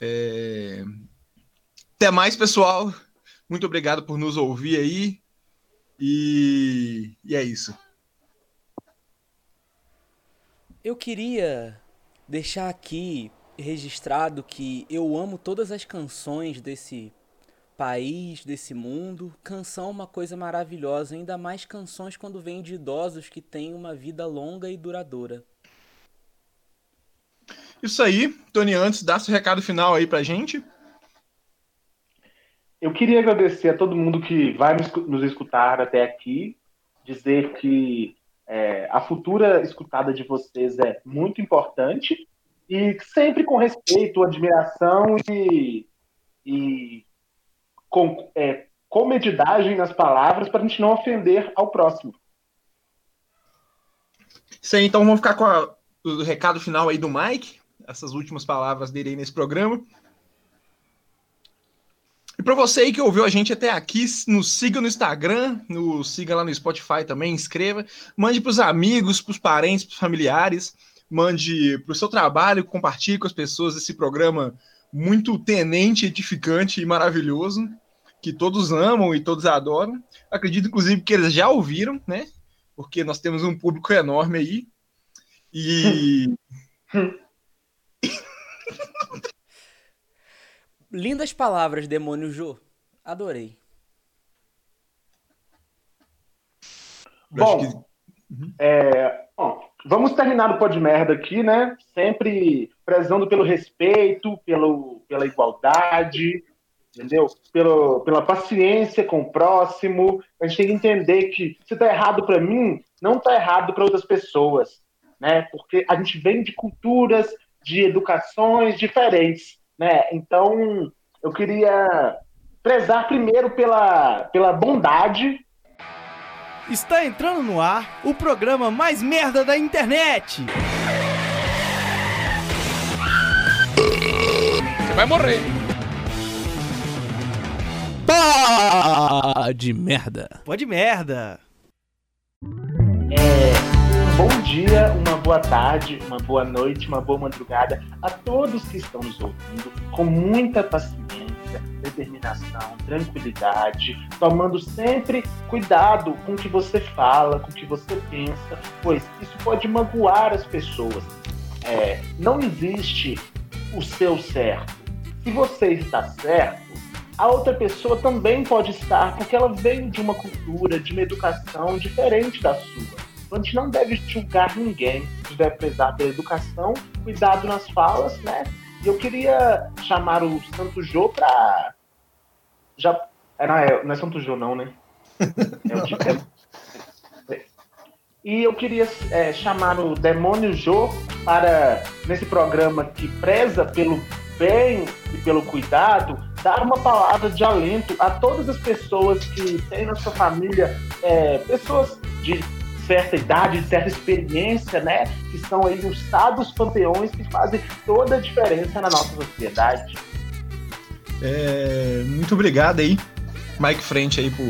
É... Até mais, pessoal. Muito obrigado por nos ouvir aí. E, e é isso. Eu queria deixar aqui registrado que eu amo todas as canções desse país, desse mundo. Canção é uma coisa maravilhosa, ainda mais canções quando vêm de idosos que têm uma vida longa e duradoura. Isso aí, Tony, antes, dá seu recado final aí pra gente. Eu queria agradecer a todo mundo que vai nos escutar até aqui, dizer que é, a futura escutada de vocês é muito importante e sempre com respeito, admiração e, e com é, comedidagem nas palavras para a gente não ofender ao próximo. Isso aí, então vamos ficar com a, o recado final aí do Mike, essas últimas palavras dele aí nesse programa. E para você aí que ouviu a gente até aqui, nos siga no Instagram, nos siga lá no Spotify também, inscreva, mande para os amigos, para os parentes, para os familiares, mande para o seu trabalho, compartilhe com as pessoas esse programa muito tenente, edificante e maravilhoso, que todos amam e todos adoram. Acredito, inclusive, que eles já ouviram, né? Porque nós temos um público enorme aí. E. Lindas palavras, demônio Jô. Adorei. Bom, uhum. é, bom, vamos terminar o pó de merda aqui, né? Sempre prezando pelo respeito, pelo, pela igualdade, entendeu? Pelo, pela paciência com o próximo. A gente tem que entender que se tá errado para mim, não tá errado para outras pessoas, né? Porque a gente vem de culturas, de educações diferentes né? Então, eu queria prezar primeiro pela, pela bondade. Está entrando no ar o programa mais merda da internet. Você vai morrer. Pode merda. Pode merda. É, bom dia, uma boa tarde, uma boa noite, uma boa madrugada a todos que estão nos ouvindo, com muita paciência, determinação, tranquilidade, tomando sempre cuidado com o que você fala, com o que você pensa, pois isso pode magoar as pessoas. É, não existe o seu certo. Se você está certo, a outra pessoa também pode estar, porque ela veio de uma cultura, de uma educação diferente da sua. A gente não deve julgar ninguém, a gente deve prezar pela educação, cuidado nas falas, né? E eu queria chamar o Santo Jô para. Já... É, não, é, não é Santo Jô, não, né? É o de... é... E eu queria é, chamar o Demônio Jô para, nesse programa que preza pelo bem e pelo cuidado, dar uma palavra de alento a todas as pessoas que têm na sua família é, pessoas de certa idade, de certa experiência, né? Que são aí os sábios panteões que fazem toda a diferença na nossa sociedade. É, muito obrigado aí, Mike Frente, aí, por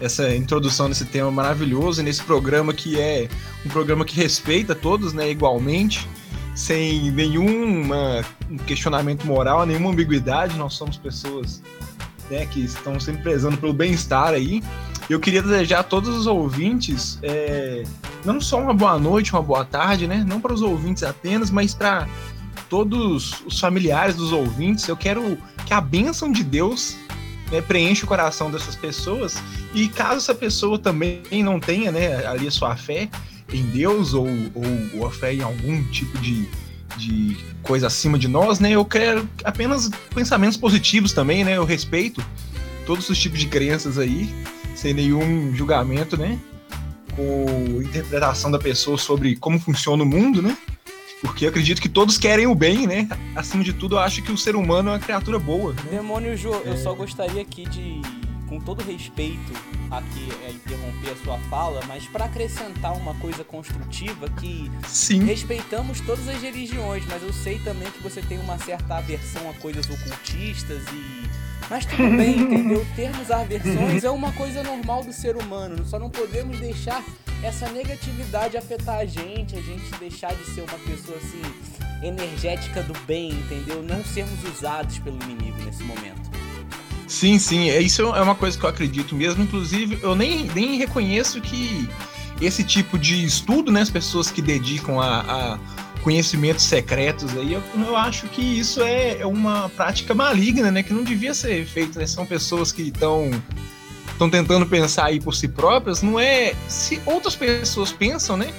essa introdução nesse tema maravilhoso, nesse programa que é um programa que respeita todos, né, igualmente, sem nenhum questionamento moral, nenhuma ambiguidade. Nós somos pessoas né, que estão sempre prezando pelo bem-estar aí. Eu queria desejar a todos os ouvintes é, não só uma boa noite, uma boa tarde, né? Não para os ouvintes apenas, mas para todos os familiares dos ouvintes. Eu quero que a bênção de Deus né, preencha o coração dessas pessoas. E caso essa pessoa também não tenha né, ali a sua fé em Deus ou, ou, ou a fé em algum tipo de, de coisa acima de nós, né? Eu quero apenas pensamentos positivos também, né? Eu respeito todos os tipos de crenças aí sem nenhum julgamento, né? Com interpretação da pessoa sobre como funciona o mundo, né? Porque eu acredito que todos querem o bem, né? Acima de tudo, eu acho que o ser humano é uma criatura boa. Né? Demônio Jô, é... eu só gostaria aqui de, com todo respeito, aqui é, interromper a sua fala, mas para acrescentar uma coisa construtiva que Sim. respeitamos todas as religiões, mas eu sei também que você tem uma certa aversão a coisas ocultistas e mas tudo bem, entendeu? Termos aversões é uma coisa normal do ser humano. Só não podemos deixar essa negatividade afetar a gente, a gente deixar de ser uma pessoa assim energética do bem, entendeu? Não sermos usados pelo inimigo nesse momento. Sim, sim, é isso é uma coisa que eu acredito mesmo. Inclusive, eu nem, nem reconheço que esse tipo de estudo, né, as pessoas que dedicam a, a conhecimentos secretos aí, eu, eu acho que isso é, é uma prática maligna, né, que não devia ser feita. Né? São pessoas que estão estão tentando pensar aí por si próprias, não é se outras pessoas pensam, né,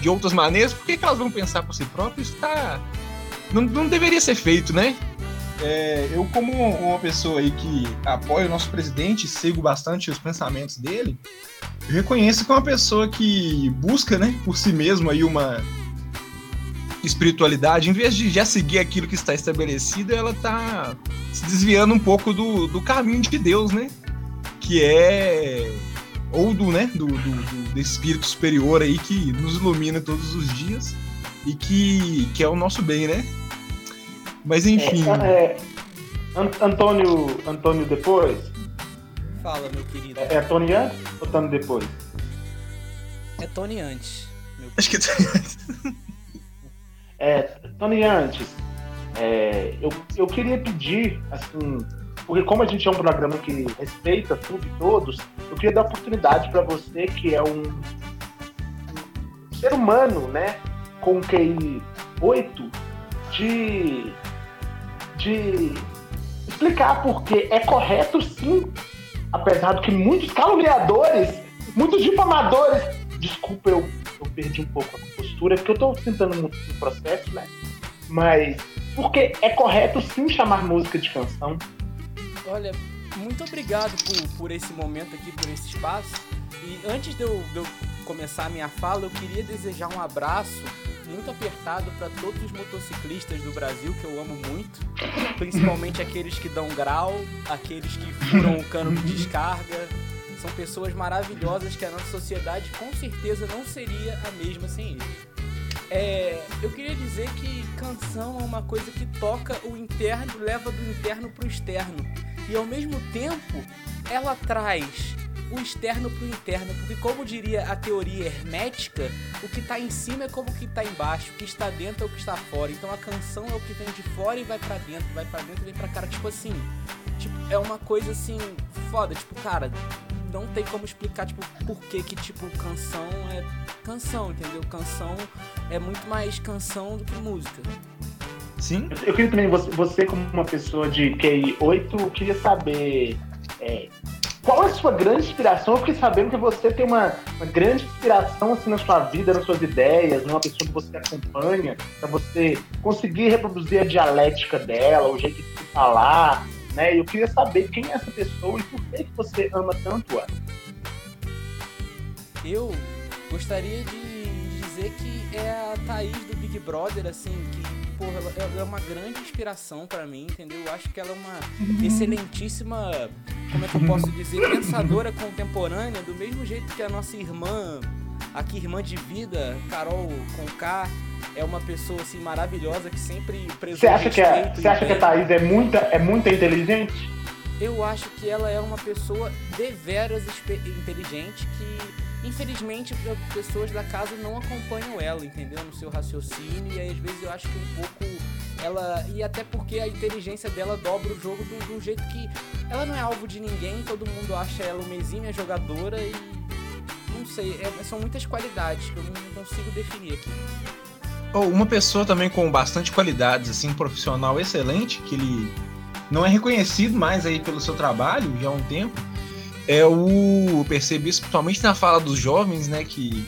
de outras maneiras, por que, que elas vão pensar por si próprias? Isso tá não, não deveria ser feito, né? É, eu, como uma pessoa aí que apoia o nosso presidente, sigo bastante os pensamentos dele, reconheço que é uma pessoa que busca, né, por si mesmo aí uma espiritualidade, em vez de já seguir aquilo que está estabelecido, ela está se desviando um pouco do, do caminho de Deus, né? Que é ou do, né, do, do, do, espírito superior aí que nos ilumina todos os dias e que, que é o nosso bem, né? Mas enfim. É, é, Antônio, Antônio depois? Fala, meu querido. É, é Tony antes ou Tony depois? É Tony antes. Acho que é Tony antes. É, Tony antes. É, eu, eu queria pedir, assim, porque como a gente é um programa que respeita tudo e todos, eu queria dar oportunidade para você que é um, ser humano, né, com QI 8, de, de explicar porque é correto sim, apesar de que muitos caluniadores, muitos difamadores, desculpa, eu, eu perdi um pouco a postura, porque eu estou tentando muito no processo, né? Mas porque é correto sim chamar música de canção, Olha, muito obrigado por, por esse momento aqui, por esse espaço. E antes de eu, de eu começar a minha fala, eu queria desejar um abraço muito apertado para todos os motociclistas do Brasil, que eu amo muito. Principalmente aqueles que dão grau, aqueles que furam o cano de descarga. São pessoas maravilhosas que a nossa sociedade com certeza não seria a mesma sem eles. É, eu queria dizer que canção é uma coisa que toca o interno, leva do interno para o externo. E ao mesmo tempo ela traz o externo para o interno, porque como diria a teoria hermética, o que está em cima é como o que está embaixo, o que está dentro é o que está fora. Então a canção é o que vem de fora e vai para dentro, vai para dentro e vem para cara, tipo assim, tipo, é uma coisa assim foda, tipo, cara, não tem como explicar tipo por que que tipo canção é canção, entendeu? Canção é muito mais canção do que música. Sim. Eu queria também, você, você como uma pessoa de QI 8, eu queria saber é, qual é a sua grande inspiração? Eu fiquei sabendo que você tem uma, uma grande inspiração assim, na sua vida, nas suas ideias, numa pessoa que você acompanha, para você conseguir reproduzir a dialética dela, o jeito de falar, né? Eu queria saber quem é essa pessoa e por que, que você ama tanto ela. Eu gostaria de dizer que é a Thaís do Big Brother, assim, que porra, ela, é uma grande inspiração para mim, entendeu? Eu acho que ela é uma uhum. excelentíssima, como é que eu posso dizer, pensadora contemporânea, do mesmo jeito que a nossa irmã, aqui irmã de vida, Carol Conká, é uma pessoa assim maravilhosa que sempre Você acha que a, você acha que a Thaís é muita, é muito inteligente? Eu acho que ela é uma pessoa deveras inteligente que Infelizmente, pessoas da casa não acompanham ela, entendeu? No seu raciocínio, e aí, às vezes eu acho que um pouco ela. E até porque a inteligência dela dobra o jogo do, do jeito que. Ela não é alvo de ninguém, todo mundo acha ela uma exímia jogadora e. Não sei, é, são muitas qualidades que eu não consigo definir aqui. Oh, uma pessoa também com bastante qualidades, assim, um profissional excelente, que ele não é reconhecido mais aí pelo seu trabalho já há um tempo, é o. Percebi isso principalmente na fala dos jovens, né? Que,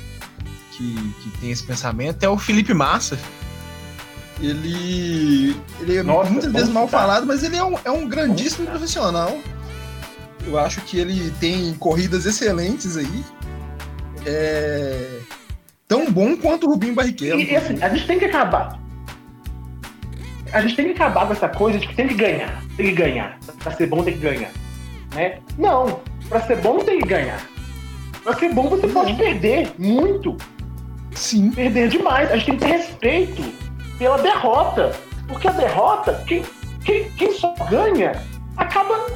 que, que tem esse pensamento, é o Felipe Massa. Ele. Ele é Nossa, muitas vezes mal falado, mas ele é um, é um grandíssimo profissional. Eu acho que ele tem corridas excelentes aí. É. Tão bom quanto o Rubinho Barrichello. E, e assim, a gente tem que acabar. A gente tem que acabar com essa coisa de que tem que ganhar. Tem que ganhar. Pra ser bom tem que ganhar. Né? Não, Pra ser bom tem que ganhar. Pra ser bom você pode perder muito. Sim. Perder demais. A gente tem que ter respeito pela derrota. Porque a derrota, quem, quem, quem só ganha, acaba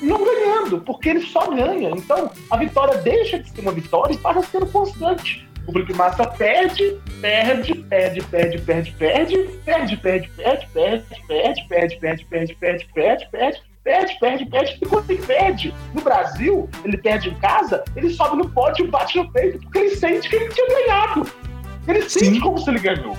não ganhando, porque ele só ganha. Então, a vitória deixa de ser uma vitória e passa sendo constante. O Felipe Massa perde, perde, perde, perde, perde, perde, perde, perde, perde, perde, perde, perde, perde, perde, perde, perde, perde, perde, perde, perde. E quando ele perde no Brasil, ele perde em casa, ele sobe no pódio e bate no peito, porque ele sente que ele tinha ganhado. Ele sente como se ele ganhou.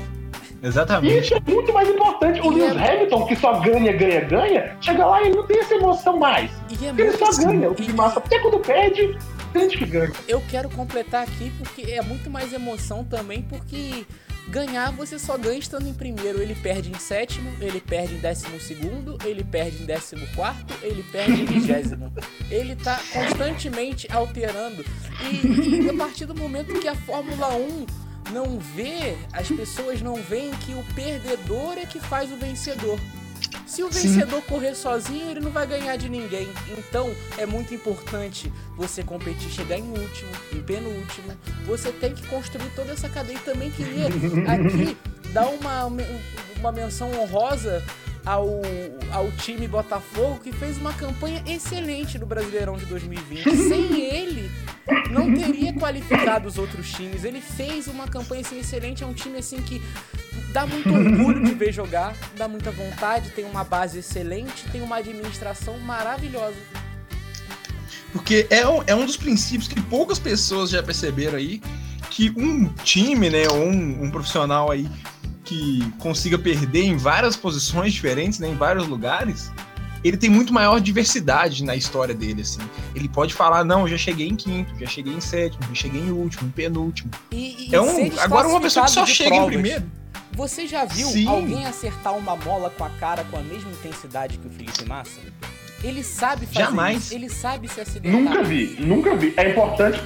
Exatamente. E isso é muito mais importante. O Lewis Hamilton, que só ganha, ganha, ganha, chega lá e ele não tem essa emoção mais. E é Ele só ganha. O Felipe Massa, até quando perde, sente que ganha. Eu quero completar aqui porque é muito mais emoção também, porque ganhar você só ganha estando em primeiro. Ele perde em sétimo, ele perde em décimo segundo, ele perde em décimo quarto, ele perde em vigésimo. Ele tá constantemente alterando. E, e a partir do momento que a Fórmula 1 não vê, as pessoas não veem que o perdedor é que faz o vencedor. Se o Sim. vencedor correr sozinho, ele não vai ganhar de ninguém. Então, é muito importante você competir, chegar em último, em penúltimo. Você tem que construir toda essa cadeia. E também queria aqui dar uma, uma menção honrosa ao, ao time Botafogo, que fez uma campanha excelente no Brasileirão de 2020. Sem ele, não teria qualificado os outros times. Ele fez uma campanha assim, excelente. É um time assim que dá muito orgulho de ver jogar, dá muita vontade, tem uma base excelente, tem uma administração maravilhosa. Porque é um, é um dos princípios que poucas pessoas já perceberam aí, que um time, né, ou um, um profissional aí que consiga perder em várias posições diferentes, né, em vários lugares, ele tem muito maior diversidade na história dele, assim. Ele pode falar, não, eu já cheguei em quinto, já cheguei em sétimo, já cheguei em último, em penúltimo. E, e É um, agora uma pessoa que só chega em provas. primeiro. Você já viu Sim. alguém acertar uma mola com a cara com a mesma intensidade que o Felipe Massa? Ele sabe fazer Jamais. isso, ele sabe se acidentar. Nunca vi, nunca vi. É importante,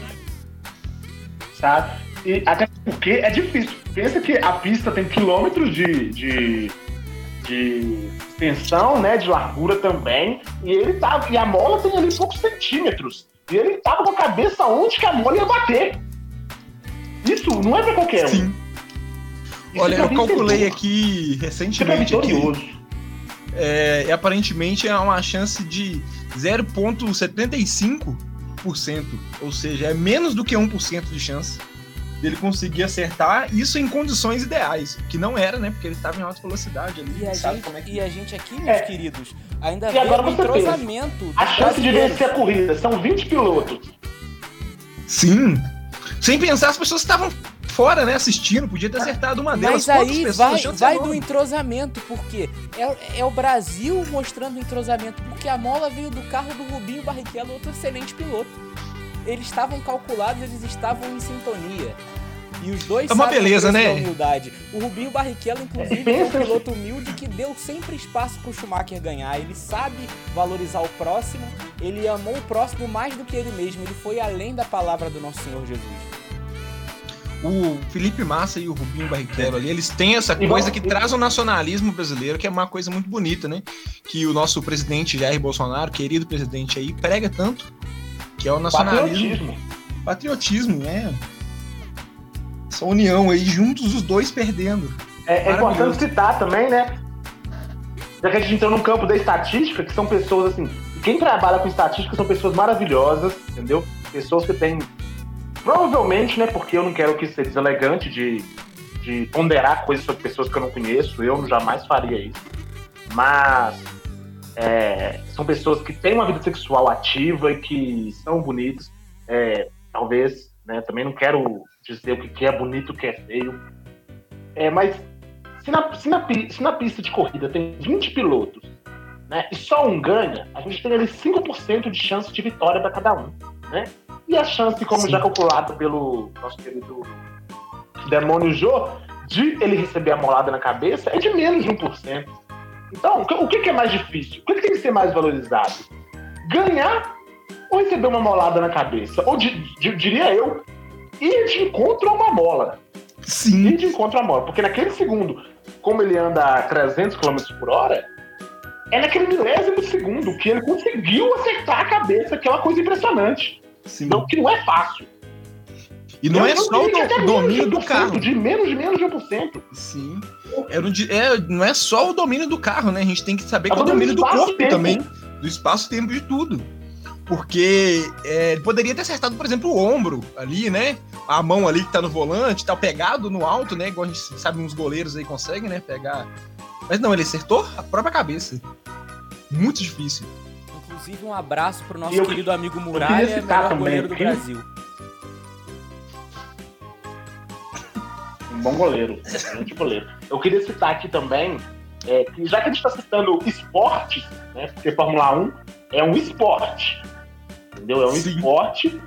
sabe? E até porque é difícil. Pensa que a pista tem quilômetros de, de, de extensão, né? De largura também. E ele tava. E a mola tem ali poucos centímetros. E ele tava com a cabeça onde que a mola ia bater. Isso não é pra qualquer um. Sim. Isso Olha, é eu calculei aqui é recentemente aqui, é, e aparentemente é uma chance de 0,75%, ou seja, é menos do que 1% de chance dele conseguir acertar isso em condições ideais, que não era, né? Porque ele estava em alta velocidade ali, E sabe gente, como é que e a gente aqui, meus É. queridos, ainda E agora pensa, entrosamento A chance de vencer a corrida são 20 pilotos. Sim. Sem pensar, as pessoas estavam fora, né, assistindo, podia ter acertado uma delas. Mas aí vai, vai do entrosamento, porque é, é o Brasil mostrando o entrosamento, porque a mola veio do carro do Rubinho Barrichello, outro excelente piloto. Eles estavam calculados, eles estavam em sintonia. E os dois É uma beleza, né? da humildade. O Rubinho Barrichello, inclusive, É, um piloto humilde que deu sempre espaço pro Schumacher ganhar. Ele sabe valorizar o próximo, ele amou o próximo mais do que ele mesmo. Ele foi além da palavra do nosso Senhor Jesus. O Felipe Massa e o Rubinho Barrichello ali, eles têm essa coisa que traz o nacionalismo brasileiro, que é uma coisa muito bonita, né? Que o nosso presidente Jair Bolsonaro, querido presidente aí, prega tanto, que é o nacionalismo. Patriotismo. Patriotismo, né? Essa união aí, juntos os dois perdendo. É, é importante citar também, né? Já que a gente entrou no campo da estatística, que são pessoas assim. Quem trabalha com estatística são pessoas maravilhosas, entendeu? Pessoas que têm. Provavelmente, né? Porque eu não quero que seja deselegante de, de ponderar coisas sobre pessoas que eu não conheço, eu jamais faria isso. Mas é, são pessoas que têm uma vida sexual ativa e que são bonitas. É, talvez, né? Também não quero dizer o que é bonito, o que é feio. É, mas se na, se, na, se na pista de corrida tem 20 pilotos né, e só um ganha, a gente tem ali 5% de chance de vitória para cada um. Né? E a chance, como Sim. já calculado pelo nosso querido Demônio Jô, de ele receber a molada na cabeça é de menos de 1%. Então, o que, o que é mais difícil? O que tem que ser mais valorizado? Ganhar ou receber uma molada na cabeça? Ou, di- di- diria eu, ir de encontro a uma mola Sim. ir de encontro à mola. Porque naquele segundo, como ele anda a 300 km por hora, é naquele milésimo segundo que ele conseguiu acertar a cabeça, que é uma coisa impressionante. Sim. Não, que não é fácil. E não Eu é só o do- até domínio do menos de 1%, carro. De menos de menos de 1%. Sim. É, é, não é só o domínio do carro, né? A gente tem que saber É que é o domínio do espaço, corpo tempo. também. Do espaço-tempo de tudo. Porque é, ele poderia ter acertado, por exemplo, o ombro ali, né? A mão ali que tá no volante, tá pegado no alto, né? Igual a gente sabe, uns goleiros aí conseguem, né? Pegar. Mas não, ele acertou a própria cabeça. Muito difícil. Inclusive, um abraço pro nosso Eu- querido amigo Muralha, citar melhor também goleiro do Brasil. Um bom goleiro, excelente goleiro. Eu queria citar aqui também, é, que já que a gente está citando esportes, né, porque Fórmula 1 é um esporte, entendeu? É um Sim. esporte.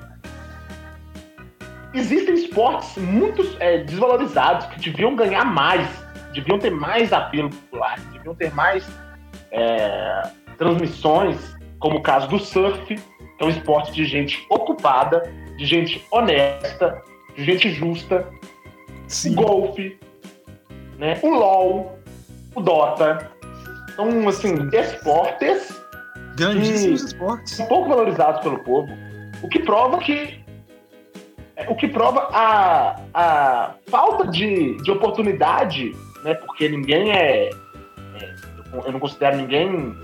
Existem esportes muito é, desvalorizados que deviam ganhar mais, deviam ter mais apelo popular, deviam ter mais é, transmissões, como o caso do surf, que é um esporte de gente ocupada, de gente honesta, de gente justa, Sim. o golfe, né? O LOL, o Dota. São, assim, esportes Grandíssimos Sim. esportes. um pouco valorizados pelo povo, o que prova que é, o que prova a, a falta de, de oportunidade, né? Porque ninguém é, é, eu não considero ninguém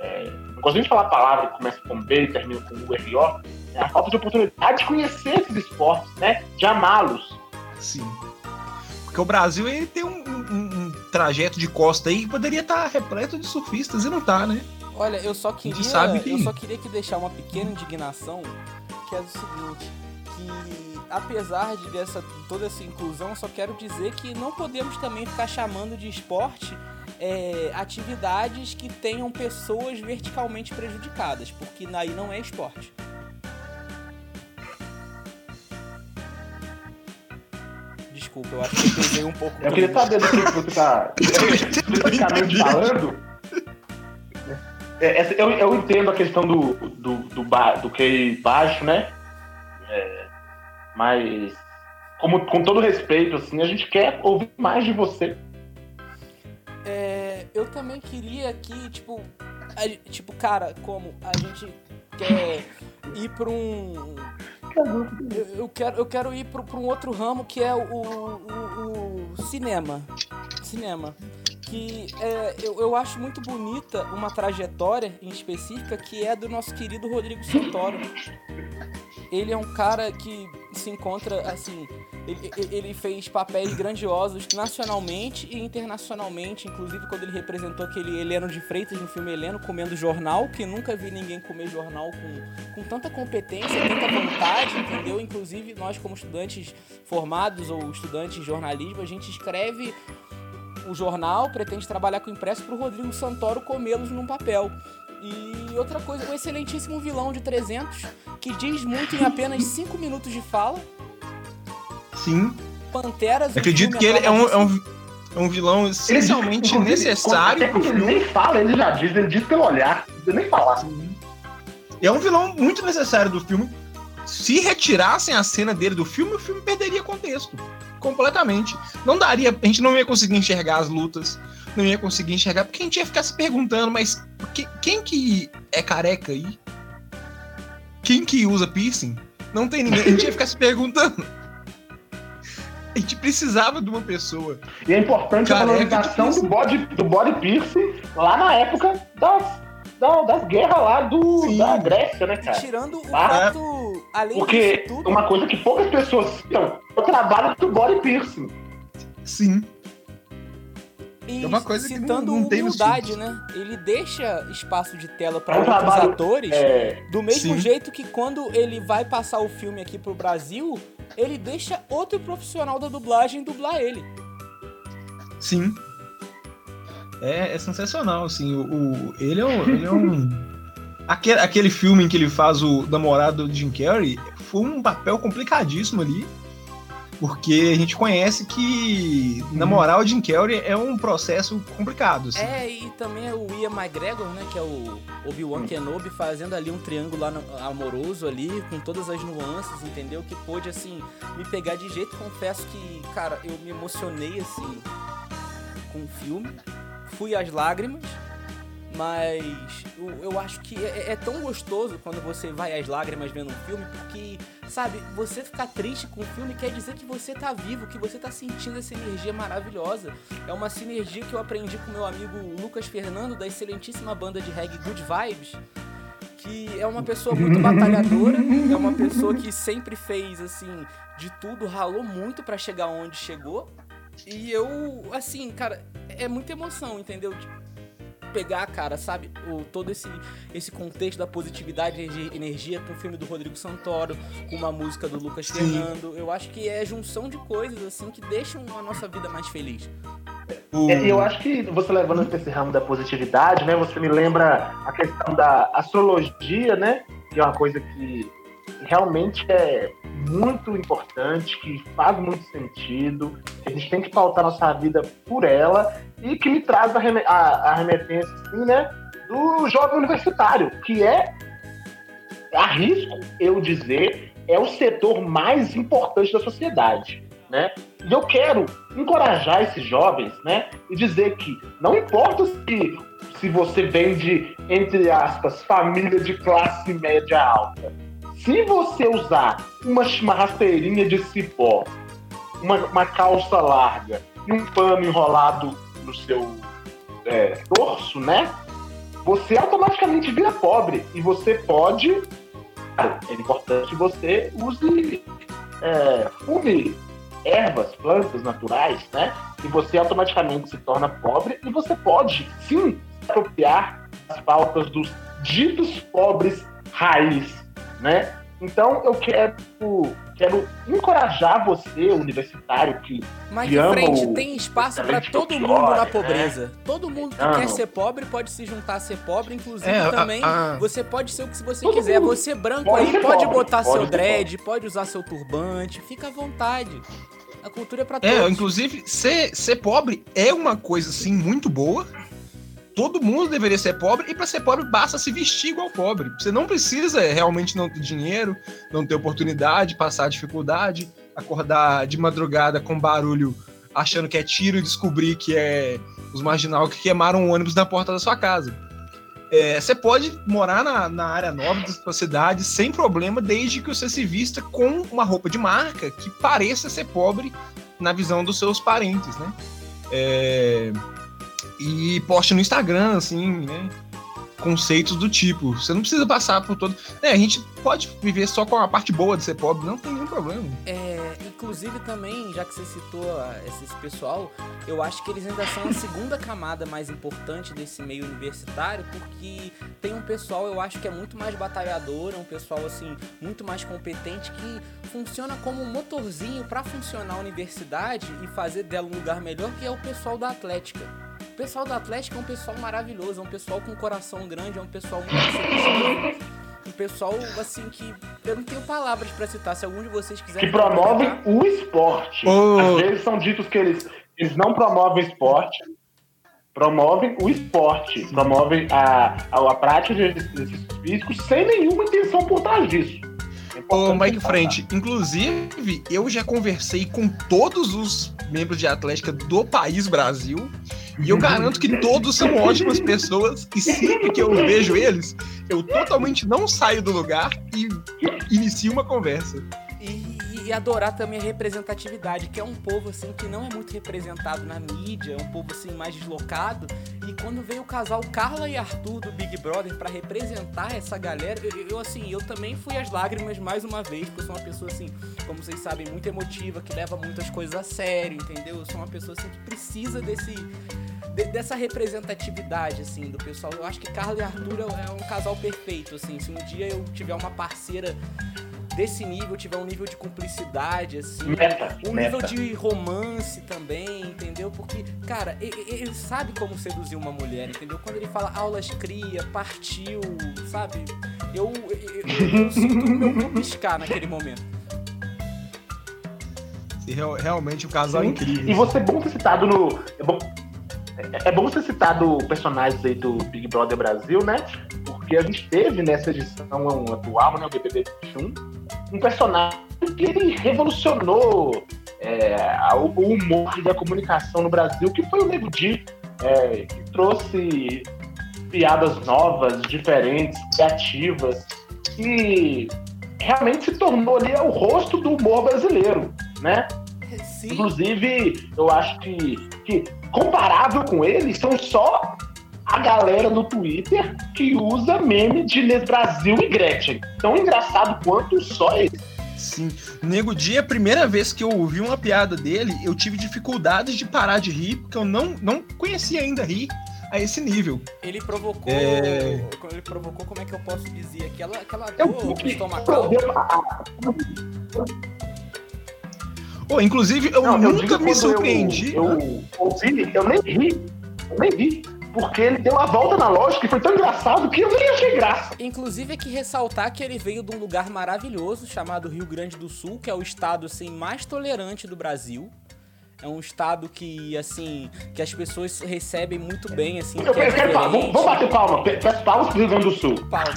é, não gosto nem de falar a palavra que começa com B e termina com U, R, O, é a falta de oportunidade de conhecer esses esportes, né? De amá-los. Sim. Porque o Brasil ele tem um, um- um trajeto de costa aí que poderia estar repleto de surfistas e não tá, né? Olha, eu só queria, sabe que- eu só queria que deixar uma pequena indignação, que é o seguinte, que apesar de dessa toda essa inclusão, eu só quero dizer que não podemos também ficar chamando de esporte é, atividades que tenham pessoas verticalmente prejudicadas, porque aí não é esporte. Desculpa, eu acho que eu pesei um pouco. Eu queria saber do que você está especificamente falando. É, essa- eu, eu entendo a questão do, do, do, ba, do que baixo, né? É, mas, como, com todo respeito, assim, a gente quer ouvir mais de você. É, eu também queria que, tipo, a- tipo, cara, como a gente quer ir pra um. Eu, quero, eu quero ir pra um outro ramo que é o, o, o cinema. Cinema. Que é, eu, eu acho muito bonita uma trajetória em específica que é do nosso querido Rodrigo Santoro. Ele é um cara que se encontra, assim, ele, ele fez papéis grandiosos nacionalmente e internacionalmente, inclusive quando ele representou aquele Heleno de Freitas no filme Heleno comendo jornal, que nunca vi ninguém comer jornal com, com tanta competência, tanta vontade, entendeu? Inclusive nós como estudantes formados ou estudantes de jornalismo, a gente escreve o jornal, pretende trabalhar com impresso para o Rodrigo Santoro comê-los num papel. E outra coisa, um excelentíssimo vilão de 300 que diz muito em apenas 5 minutos de fala. Sim. Panteras. acredito que ele é um, é um, é um vilão essencialmente Inclusive, necessário ele filme. nem fala, ele já diz, ele diz pelo olhar, precisa nem falar. É um vilão muito necessário do filme. Se retirassem a cena dele do filme, o filme perderia contexto. Completamente. Não daria. A gente não ia conseguir enxergar as lutas. Não ia conseguir enxergar. Porque a gente ia ficar se perguntando, mas que- quem que é careca aí? Quem que usa piercing? Não tem ninguém. A gente ia ficar se perguntando. A gente precisava de uma pessoa. E é importante a Careca valorização do body, do body piercing lá na época das, da- das guerras lá do, Sim. da Grécia, né, cara? Tirando o fato, além Porque disso tudo, uma coisa que poucas pessoas citam é o trabalho do body piercing. Sim. e é uma coisa que citando não- não nos humildade, né? Ele deixa espaço de tela para É um outros trabalho, atores, É, do mesmo Sim. jeito que quando ele vai passar o filme aqui pro Brasil, ele deixa outro profissional da dublagem dublar ele. Sim. É, é sensacional, assim. O, o- ele é um. Ele é um... Aquele, aquele filme em que ele faz o namorado do Jim Carrey foi um papel complicadíssimo ali. Porque a gente conhece que namorar o Jim Carrey é um processo complicado. Assim. É, e também é o Ian McGregor, né, que é o Obi-Wan Kenobi, fazendo ali um triângulo amoroso ali, com todas as nuances, entendeu? Que pôde, assim, me pegar de jeito. Confesso que, cara, eu me emocionei, assim, com o filme. Fui às lágrimas, mas eu, eu acho que é, é tão gostoso quando você vai às lágrimas vendo um filme, porque, sabe, você ficar triste com o filme quer dizer que você tá vivo, que você tá sentindo essa energia maravilhosa. É uma sinergia que eu aprendi com meu amigo Lucas Fernando, da excelentíssima banda de reggae Good Vibes, que é uma pessoa muito batalhadora, é uma pessoa que sempre fez assim de tudo, ralou muito para chegar onde chegou. E eu, assim, cara, é muita emoção, entendeu? Pegar, cara, sabe, o, todo esse, esse contexto da positividade e energia com o filme do Rodrigo Santoro, com uma música do Lucas Sim. Fernando. Eu acho que é junção de coisas, assim, que deixam a nossa vida mais feliz. É, eu acho que você levando esse ramo da positividade, né? Você me lembra a questão da astrologia, né? Que é uma coisa que realmente é muito importante, que faz muito sentido, a gente tem que pautar nossa vida por ela e que me traz a, a, a remetência, assim, né? Do jovem universitário, que é, arrisco eu dizer, é o setor mais importante da sociedade né? E eu quero encorajar esses jovens, né? E dizer que não importa se, se você vem de, entre aspas, família de classe média alta. Se você usar uma, rasteirinha de cipó, uma, uma calça larga e um pano enrolado no seu é, torso, né? Você automaticamente vira pobre e você pode. É importante que você use é, fume ervas, plantas naturais, né? E você automaticamente se torna pobre e você pode, sim, apropriar as pautas dos ditos pobres raiz, né? Então eu quero, quero encorajar você, universitário, que, Mas que ama frente o, tem espaço para todo mundo na pobreza. Né? Todo mundo que Não. quer ser pobre pode se juntar a ser pobre, inclusive é, também. A, a... Você pode ser o que você todo quiser. Você branco pode aí pode pobre, botar pode seu dread, pobre. pode usar seu turbante, fica à vontade. A cultura é pra é, todos. É, inclusive, ser, ser pobre é uma coisa, assim, muito boa. Todo mundo deveria ser pobre, e para ser pobre basta se vestir igual pobre. Você não precisa realmente não ter dinheiro, não ter oportunidade, passar dificuldade, acordar de madrugada com barulho achando que é tiro e descobrir que é os marginal que queimaram o ônibus na porta da sua casa. É, você pode morar na, na área nobre da sua cidade sem problema, desde que você se vista com uma roupa de marca que pareça ser pobre na visão dos seus parentes, né? É, e poste no Instagram, assim, né? conceitos do tipo. Você não precisa passar por todo. É, a gente pode viver só com a parte boa de ser pobre, não tem nenhum problema. É, inclusive também, já que você citou esse pessoal, eu acho que eles ainda são a segunda camada mais importante desse meio universitário, porque tem um pessoal, eu acho que é muito mais batalhador, é um pessoal assim, muito mais competente que funciona como um motorzinho para funcionar a universidade e fazer dela um lugar melhor, que é o pessoal da Atlética. O pessoal do Atlético é um pessoal maravilhoso, é um pessoal com coração grande, é um pessoal muito. Um pessoal, assim, que eu não tenho palavras para citar. Se algum de vocês quiser. Que promovem o esporte. Oh. Às vezes são ditos que eles, eles não promovem esporte, promovem o esporte, promovem a, a, a prática de exercícios físicos sem nenhuma intenção por trás disso. É Ô, Mike Frente, inclusive, eu já conversei com todos os membros de Atlética do país Brasil e eu garanto que todos são ótimas pessoas e sempre que eu vejo eles, eu totalmente não saio do lugar e inicio uma conversa. E, e, adorar também a representatividade, que é um povo assim que não é muito representado na mídia, é um povo assim mais deslocado. E quando veio o casal Carla e Arthur do Big Brother para representar essa galera, eu, eu, assim, eu também fui às lágrimas mais uma vez, porque eu sou uma pessoa assim, como vocês sabem, muito emotiva, que leva muitas coisas a sério, entendeu? Eu sou uma pessoa assim que precisa desse de, dessa representatividade, assim, do pessoal. Eu acho que Carla e Arthur é, é um casal perfeito, assim. Se um dia eu tiver uma parceira desse nível, tiver um nível de cumplicidade, assim, meta, um meta. nível de romance também, entendeu? Porque, cara, ele, ele, sabe como seduzir uma mulher, entendeu? Quando ele fala aulas cria, partiu, sabe? Eu, eu, eu, eu sinto o meu piscar naquele momento. Realmente o casal é incrível. E você é bom ter citado no. É bom, é, é bom você citar do personagens aí do Big Brother Brasil, né? Porque a gente teve nessa edição atual, né, o BBB 21, um personagem que ele revolucionou é, o humor e a comunicação no Brasil, que foi o Nego Di, é, que trouxe piadas novas, diferentes, criativas, e realmente se tornou ali o rosto do humor brasileiro, né? Sim. Inclusive, eu acho que, que comparável com ele são só a galera no Twitter que usa meme de Brasil e Gretchen. Tão engraçado quanto só esse. Sim. Nego Dia, a primeira vez que eu ouvi uma piada dele, eu tive dificuldades de parar de rir, porque eu não, não conhecia ainda rir a esse nível. Ele provocou. É. Ele provocou, como é que eu posso dizer? Aquela, aquela Eu dor tive estomacal. problema. Pô, inclusive, eu Não, eu nunca me quando surpreendi. Eu, eu ouvi, eu nem ri. Eu nem ri. Porque ele deu a volta na lógica e foi tão engraçado que eu nem achei graça. Inclusive é que ressaltar que ele veio de um lugar maravilhoso chamado Rio Grande do Sul, que é o estado assim mais tolerante do Brasil. É um estado que assim que as pessoas recebem muito bem assim. Eu que é quero, quero palma. Vamos, bater palma. Pe- Peço palmas pro Rio Grande do Sul. Palma.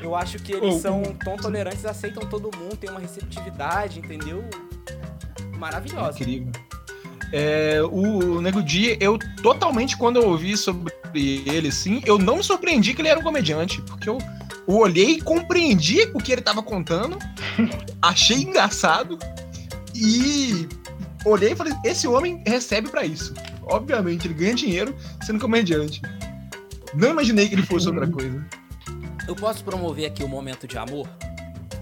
Eu acho que eles Oh, são tão tolerantes, aceitam todo mundo, tem uma receptividade, entendeu? Maravilhosa. Incrível. É, o Nego Dia, eu totalmente, quando eu ouvi sobre ele, assim, eu não me surpreendi que ele era um comediante, porque eu, eu olhei e compreendi o que ele tava contando, achei engraçado e olhei e falei: esse homem recebe pra isso. Obviamente, ele ganha dinheiro sendo comediante. Não imaginei que ele fosse outra coisa. Eu posso promover aqui o momento de amor?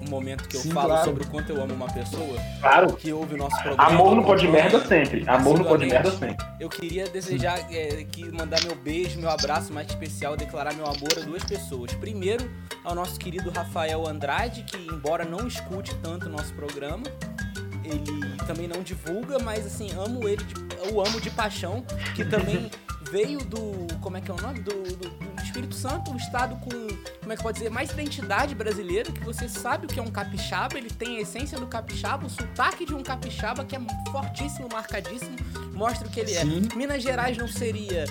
Um momento que eu Sim, falo claro. sobre o quanto eu amo uma pessoa Claro. que ouve o nosso programa. Amor não pode merda sempre. Amor não pode merda sempre. Eu queria desejar é, que mandar meu beijo, meu abraço mais especial, declarar meu amor a duas pessoas. Primeiro, ao nosso querido Rafael Andrade, que embora não escute tanto o nosso programa, ele também não divulga, mas assim, amo ele, de, eu amo de paixão, que também veio do, como é que é o nome? Do, do- do Espírito Santo, um estado com, como é que pode dizer, mais identidade brasileira, que você sabe o que é um capixaba, ele tem a essência do capixaba, o sotaque de um capixaba, que é fortíssimo, marcadíssimo, mostra o que ele Sim. é. Minas Gerais não seria,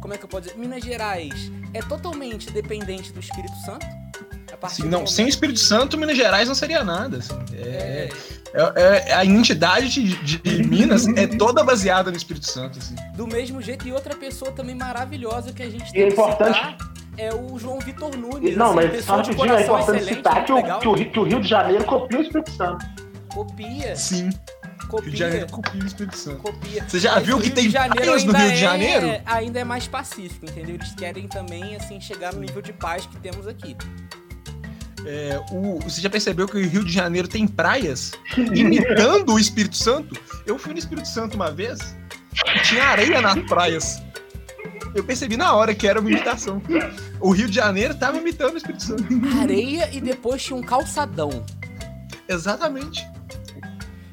como é que eu posso dizer? Minas Gerais é totalmente dependente do Espírito Santo. Do não, sem o Espírito que- Santo, Minas Gerais não seria nada. assim. É, é, é- é- a identidade de, de Minas é toda baseada no Espírito Santo. Assim. do mesmo jeito, e outra pessoa também maravilhosa que a gente E tem é que importante- citar é o João Vitor Nunes. Não, assim, mas pessoa só de rapidinho, é importante citar que o, legal. que, o, Rio- que o Rio de Janeiro copia o Espírito Santo. Copia, Sim, Rio de copia, Janeiro copia o Espírito Santo. copia. Você já Mas viu que tem praias no Rio de é- Janeiro? Ainda é mais pacífico, entendeu? Eles querem também, assim, chegar no nível de paz que temos aqui. É, o- você já percebeu que o Rio de Janeiro tem praias imitando o Espírito Santo? Eu fui no Espírito Santo uma vez e tinha areia nas praias. Eu percebi na hora que era uma imitação. O Rio de Janeiro tava imitando o Espírito Santo. Areia e depois tinha um calçadão. Exatamente.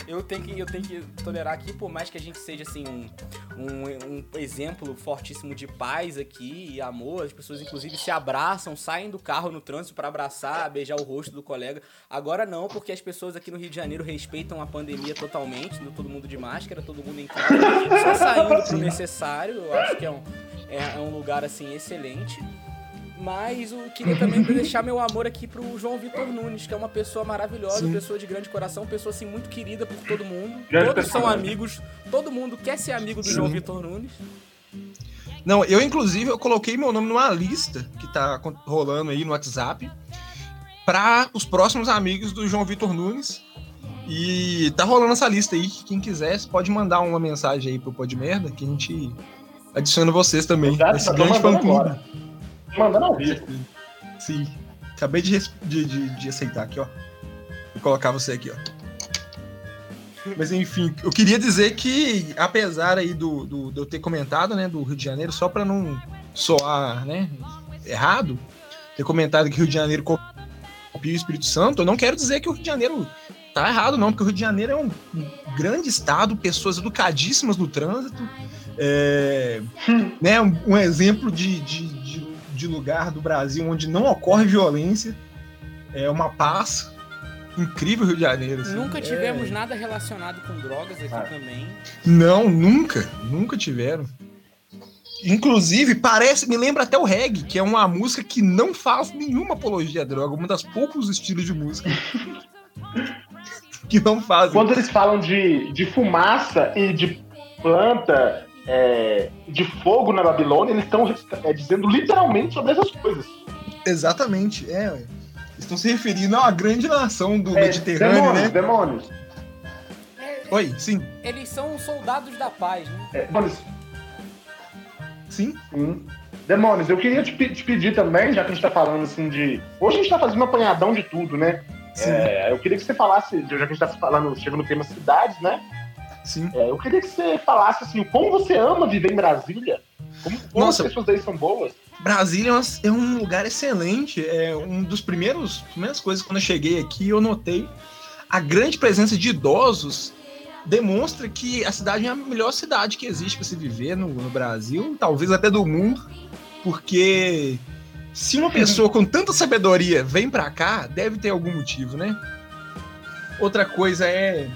Eu tenho que, eu tenho que tolerar aqui, por mais que a gente seja assim um, um, um exemplo fortíssimo de paz aqui e amor, as pessoas inclusive se abraçam, saem do carro no trânsito pra abraçar, beijar o rosto do colega. Agora não, porque as pessoas aqui no Rio de Janeiro respeitam a pandemia totalmente, todo mundo de máscara, todo mundo em casa, só saindo pro necessário. Eu acho que é um, é, é um lugar assim excelente. Mas eu queria também deixar meu amor aqui pro João Vitor Nunes, que é uma pessoa maravilhosa, Sim. pessoa de grande coração, pessoa assim muito querida por todo mundo. Grande Todos são personagem. amigos, todo mundo quer ser amigo do Sim. João Vitor Nunes. Não, eu inclusive eu coloquei meu nome numa lista que tá rolando aí no WhatsApp para os próximos amigos do João Vitor Nunes. E tá rolando essa lista aí. Quem quiser, pode mandar uma mensagem aí pro Pode Merda que a gente adiciona vocês também. Exato, Esse grande fã clube. Mandando ao vivo. Sim. Acabei de, de, de- de aceitar aqui, ó. Vou colocar você aqui, ó. Mas enfim, eu queria dizer que, apesar aí do, do- de eu ter comentado, né, do Rio de Janeiro, só para não soar, né, errado, ter comentado que o Rio de Janeiro copia o Espírito Santo, eu não quero dizer que o Rio de Janeiro tá errado, não, porque o Rio de Janeiro é um grande estado, pessoas educadíssimas no trânsito, é, né, um, um exemplo de, de, de, lugar do Brasil onde não ocorre violência, é uma paz. Incrível Rio de Janeiro. assim. Nunca É, tivemos nada relacionado com drogas aqui Ah. também. Não, nunca. Nunca tiveram. Inclusive, parece, me lembra até o reggae, que é uma música que não faz nenhuma apologia à droga, um dos poucos estilos de música que não fazem. Quando eles falam de, de fumaça e de planta, é, de fogo na Babilônia, eles estão é, dizendo literalmente sobre essas coisas. Exatamente, é. ué. Estão se referindo a uma grande nação do É, Mediterrâneo, demônios, né? demônios. É, Oi, sim. Eles são soldados da paz, né? É, demônios, Sim. sim. Demônios, eu queria te, te pedir também, já que a gente tá falando assim de. Hoje a gente tá fazendo um apanhadão de tudo, né? Sim. É, eu queria que você falasse, já que a gente tá falando, chega no tema cidades, né? Sim. É, eu queria que você falasse assim, como você ama viver em Brasília? Como, como Nossa. as pessoas daí são boas? Brasília é é um lugar excelente. É um dos primeiros primeiras coisas quando eu cheguei aqui, eu notei a grande presença de idosos demonstra que a cidade é a melhor cidade que existe para se viver no, no Brasil, talvez até do mundo, porque se uma pessoa com tanta sabedoria vem para cá, deve ter algum motivo, né? Outra coisa é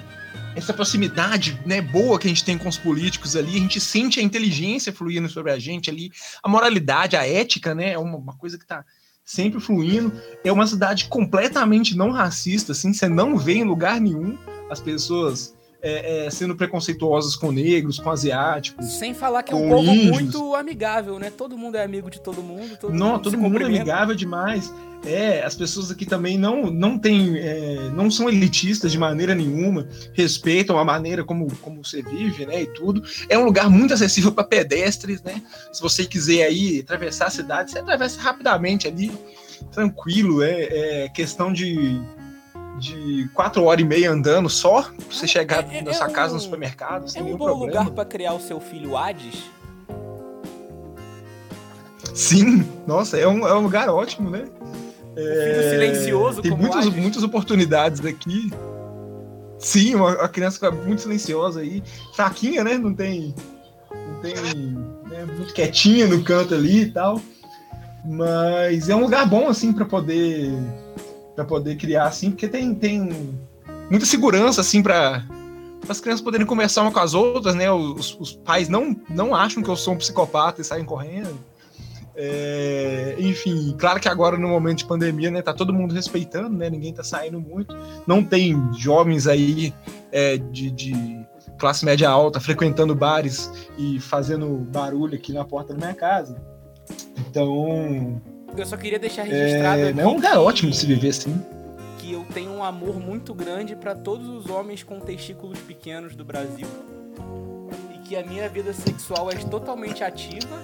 essa proximidade, né, boa que a gente tem com os políticos ali, a gente sente a inteligência fluindo sobre a gente ali, a moralidade, a ética, né, é uma, uma coisa que tá sempre fluindo. É uma cidade completamente não racista, assim, você não vê em lugar nenhum as pessoas é, é, sendo preconceituosas com negros, com asiáticos. Sem falar que é um povo índios. muito amigável, né? Todo mundo é amigo de todo mundo. Todo Não, mundo todo mundo é amigável demais. É, as pessoas aqui também não, não têm, é, não são elitistas de maneira nenhuma, respeitam a maneira como, como você vive, né, e tudo. É um lugar muito acessível para pedestres, né? Se você quiser aí atravessar a cidade, você atravessa rapidamente ali, tranquilo. É, é questão de, de quatro horas e meia andando só, pra você chegar É- é- na é sua casa um- no supermercado, É um bom problema. lugar pra criar o seu filho Hades. Sim, nossa, é um, é um lugar ótimo, né? Filho silencioso Tem muitas, Hades. muitas oportunidades aqui. Sim, uma, uma criança muito silenciosa aí, fraquinha, né? Não tem. Não tem. Né? Muito quietinha no canto ali e tal. Mas é um lugar bom, assim, para poder. Para poder criar, assim, porque tem, tem muita segurança, assim, para as crianças poderem conversar uma com as outras, né? Os, os pais não, não acham que eu sou um psicopata e saem correndo. É, enfim, claro que agora no momento de pandemia, né, tá todo mundo respeitando, né, ninguém tá saindo muito, não tem jovens aí é, de, de classe média alta frequentando bares e fazendo barulho aqui na porta da minha casa. Então, Eu só queria deixar registrado é, aqui é um lugar que- ótimo de se viver assim. que eu tenho um amor muito grande pra todos os homens com testículos pequenos do Brasil. E que a minha vida sexual é totalmente ativa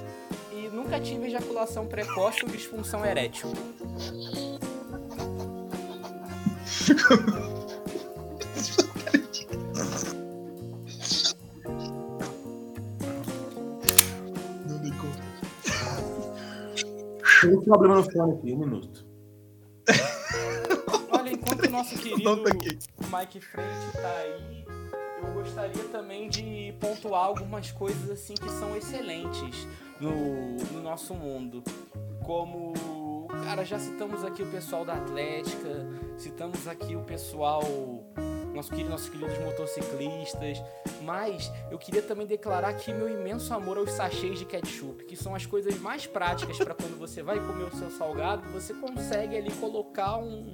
e nunca tive ejaculação precoce ou disfunção erétil. Tem um problema no fone aqui, um minuto. Olha, enquanto o nosso querido tá. Mike Frente tá aí, eu gostaria também de pontuar algumas coisas assim que são excelentes no, no nosso mundo. Como, cara, já citamos aqui o pessoal da Atlética, citamos aqui o pessoal, nosso querido, nossos queridos motociclistas, mas eu queria também declarar aqui meu imenso amor aos sachês de ketchup, que são as coisas mais práticas para quando você vai comer o seu salgado, você consegue ali colocar um,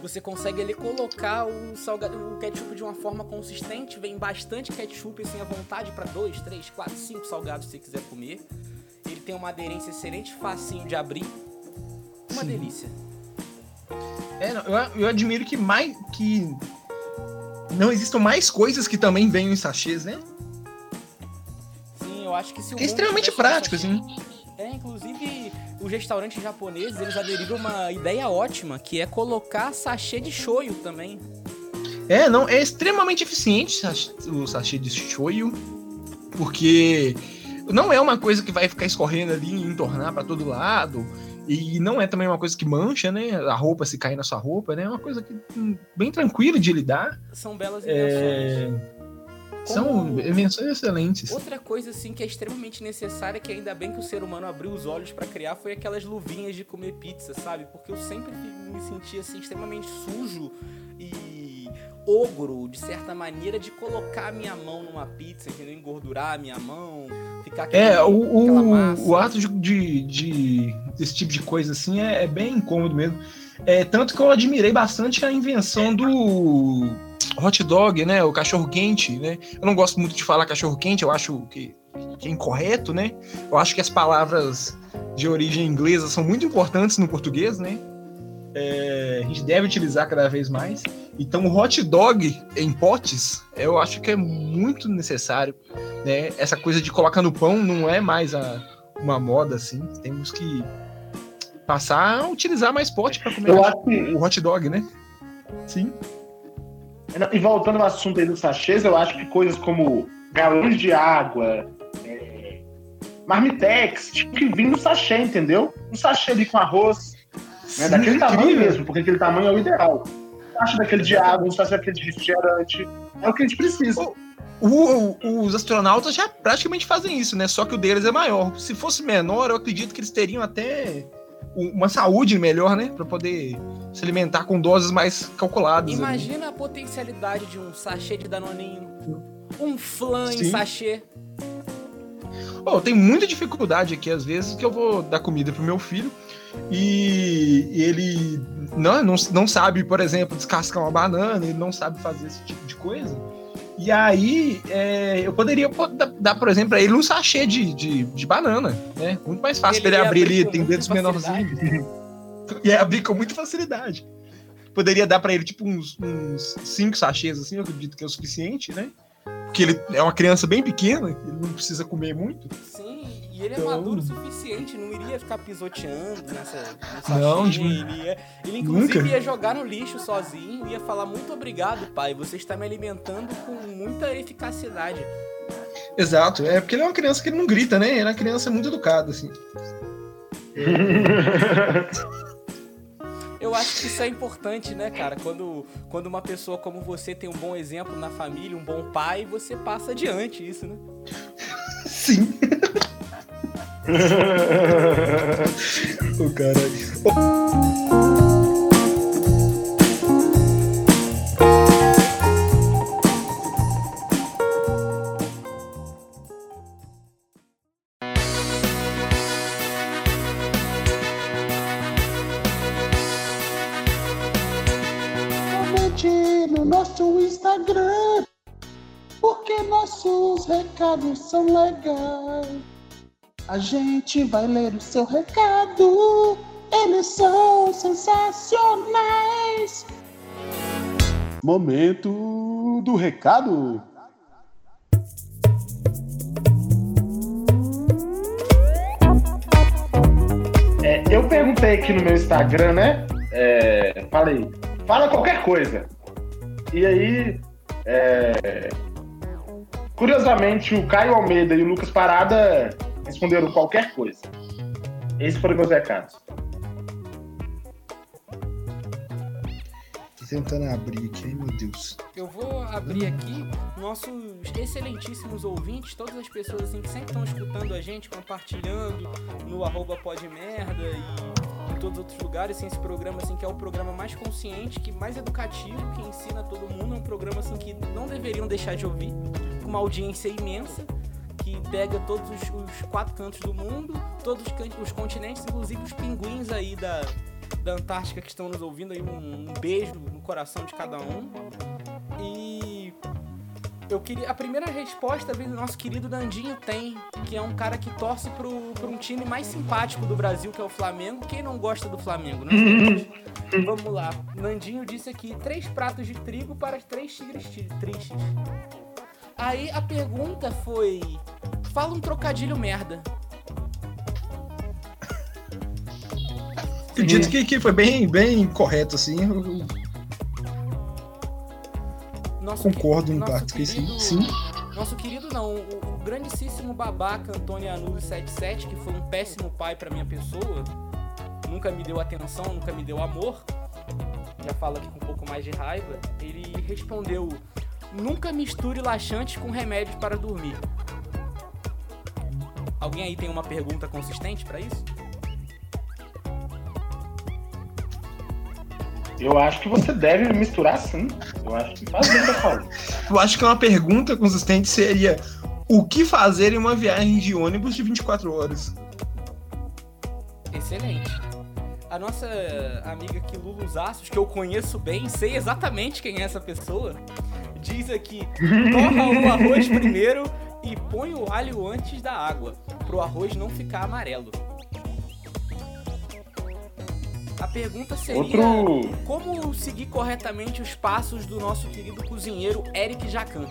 você consegue ali colocar o, salgado, o ketchup de uma forma consistente, vem bastante ketchup assim à vontade para dois, três, quatro, cinco salgados se você quiser comer. Ele tem uma aderência excelente, facinho de abrir. Uma Sim. delícia. É, eu, eu admiro que mais que não existam mais coisas que também venham em sachês, né? Sim, eu acho que se o Que é extremamente prático, assim. É, inclusive os restaurantes japoneses, eles aderiram a uma ideia ótima, que é colocar sachê de shoyu também. É, não, é extremamente eficiente o sach- o sachê de shoyu, porque não é uma coisa que vai ficar escorrendo ali e entornar pra todo lado, e não é também uma coisa que mancha, né? A roupa se cair na sua roupa, né? É uma coisa que hum, bem tranquila de lidar. São belas É, invenções. São Como- invenções excelentes. Outra coisa assim que é extremamente necessária, que ainda bem que o ser humano abriu os olhos pra criar, foi aquelas luvinhas de comer pizza, sabe? Porque eu sempre me sentia assim extremamente sujo e ogro, de certa maneira, de colocar a minha mão numa pizza, entendeu? Engordurar a minha mão, ficar aquele, É, o, o, o ato de, de, de- desse tipo de coisa assim é, é bem incômodo mesmo. É, tanto que eu admirei bastante a invenção do hot dog, né? O cachorro quente, né? Eu não gosto muito de falar cachorro quente, eu acho que, que é incorreto, né? Eu acho que as palavras de origem inglesa são muito importantes no português, né? É, a gente deve utilizar cada vez mais. Então o hot dog em potes, eu acho que é muito necessário, né? Essa coisa de colocar no pão não é mais a, uma moda assim. Temos que passar a utilizar mais pote para comer Eu acho que o hot dog, né? Sim. E voltando ao assunto aí dos sachês, eu acho que coisas como galões de água, é, marmitex, tinha que vir no sachê, entendeu? Um sachê ali com arroz, né? Sim, daquele tamanho incrível. mesmo, porque aquele tamanho é o ideal. Sachê daquele de água, um sachê daquele de refrigerante, é o que a gente precisa. O- o- os astronautas já praticamente fazem isso, né? Só que o deles é maior. Se fosse menor, eu acredito que eles teriam até uma saúde melhor, né? Pra poder se alimentar com doses mais calculadas. ali. Imagina a potencialidade de um sachê de danoninho. Um flan em sachê. Pô, tem muita dificuldade aqui, às vezes, que eu vou dar comida pro meu filho e, ele não, não, não sabe, por exemplo, descascar uma banana, ele não sabe fazer esse tipo de coisa. E aí, é, eu poderia pô, dar, dar, por exemplo, pra ele um sachê de, de, de banana, né? Muito mais fácil pra Ele abrir ali, com tem muita dedos menorzinhos. E abrir com muita facilidade. Poderia dar pra ele, tipo, uns, uns cinco sachês, assim, eu acredito que é o suficiente, né? Porque ele é uma criança bem pequena, ele não precisa comer muito. Sim, e ele é Então- maduro o suficiente, não iria ficar pisoteando nessa, nessa Não, de- ele, ia, ele inclusive Nunca. ia jogar no lixo sozinho, ia falar muito obrigado, pai, você está me alimentando com muita eficacidade. Exato, é porque ele é uma criança que não grita, né? Ele é uma criança muito educada, assim. Eu acho que isso é importante, né, cara? Quando, quando uma pessoa como você tem um bom exemplo na família, um bom pai, você passa adiante isso, né? Sim. o. Comente no nosso Instagram, porque nossos recados são legais. A gente vai ler o seu recado, eles são sensacionais. Momento do recado. É, eu perguntei aqui no meu Instagram, né? É, falei, fala qualquer coisa. E aí, é, curiosamente, o Caio Almeida e o Lucas Parada responderam qualquer coisa. Esses foram meus recados. Tô tentando abrir aqui, ai meu Deus. Eu vou abrir aqui nossos excelentíssimos ouvintes, todas as pessoas assim que sempre estão escutando a gente, compartilhando no arroba podmerda e em todos os outros lugares, assim, esse programa assim que é o programa mais consciente, que mais educativo, que ensina todo mundo, é um programa assim que não deveriam deixar de ouvir, com uma audiência imensa, que pega todos os, os quatro cantos do mundo, todos os, can- os continentes, inclusive os pinguins aí da, da Antártica que estão nos ouvindo aí, um, um beijo no coração de cada um. E eu queria. A primeira resposta vem do nosso querido Nandinho Tem, que é um cara que torce pro, pro um time mais simpático do Brasil, que é o Flamengo. Quem não gosta do Flamengo, né? Vamos lá. Nandinho disse aqui: três pratos de trigo para três tigres ti- tristes. Aí a pergunta foi: fala um trocadilho merda. Acredito que, que foi bem, bem correto, assim. Eu, Nosso concordo em parte que sim. Sim. Nosso querido não, o, o grandíssimo babaca Antônio Anulo 77, que foi um péssimo pai pra minha pessoa, nunca me deu atenção, nunca me deu amor, já fala aqui com um pouco mais de raiva, ele respondeu: Nunca misture laxantes com remédios para dormir. Alguém aí tem uma pergunta consistente pra isso? Eu acho que você deve misturar sim. Eu acho que faz bem pra. Eu acho que uma pergunta consistente seria: o que fazer em uma viagem de ônibus de 24 horas? Excelente. A nossa amiga aqui, Lulu Zassos, que eu conheço bem, sei exatamente quem é essa pessoa, diz aqui: torra o arroz primeiro e põe o alho antes da água, pro arroz não ficar amarelo. A pergunta seria: Outro. como seguir corretamente os passos do nosso querido cozinheiro Eric Jacan?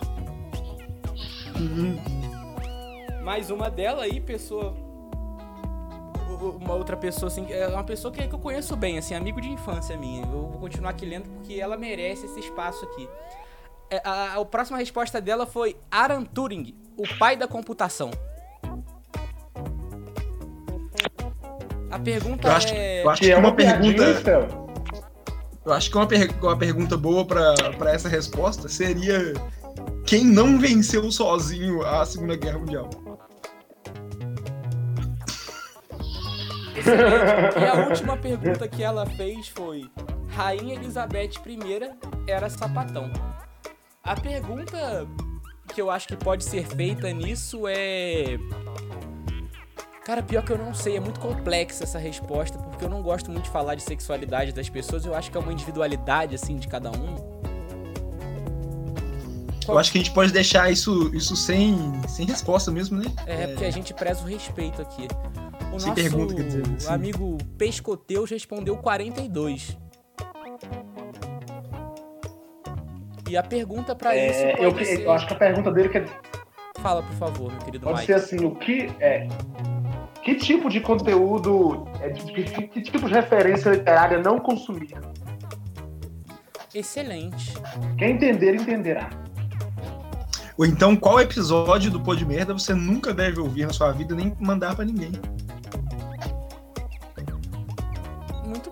Mais uma dela aí, pessoa. Uma outra pessoa, assim, é uma pessoa que, que eu conheço bem, assim, amigo de infância minha. Eu vou continuar aqui lendo porque ela merece esse espaço aqui. É, a, a, a próxima resposta dela foi Alan Turing, o pai da computação. A pergunta Eu acho, é. eu acho Que é uma pergunta. Eu acho que uma, per- uma pergunta boa pra pra essa resposta seria quem não venceu sozinho a Segunda Guerra Mundial? E a última pergunta que ela fez foi: Rainha Elizabeth I era sapatão? A pergunta que eu acho que pode ser feita nisso é. Cara, pior que eu não sei, é muito complexa essa resposta, porque eu não gosto muito de falar de sexualidade das pessoas, eu acho que é uma individualidade, assim, de cada um. Eu acho que a gente pode deixar isso, isso sem, sem resposta mesmo, né? É, porque a gente preza o respeito aqui. O Sem nosso pergunta, quer dizer, sim. amigo Pescoteus respondeu 42. E a pergunta pra É, isso eu, ser... eu acho que a pergunta dele que é- Fala, por favor, meu querido pode Mike. ser assim: o que é. Que tipo de conteúdo, é, que, que tipo de referência literária não consumir? Excelente. Quem entender, entenderá. Ou então, qual episódio do Pô de Merda você nunca deve ouvir na sua vida, nem mandar pra ninguém?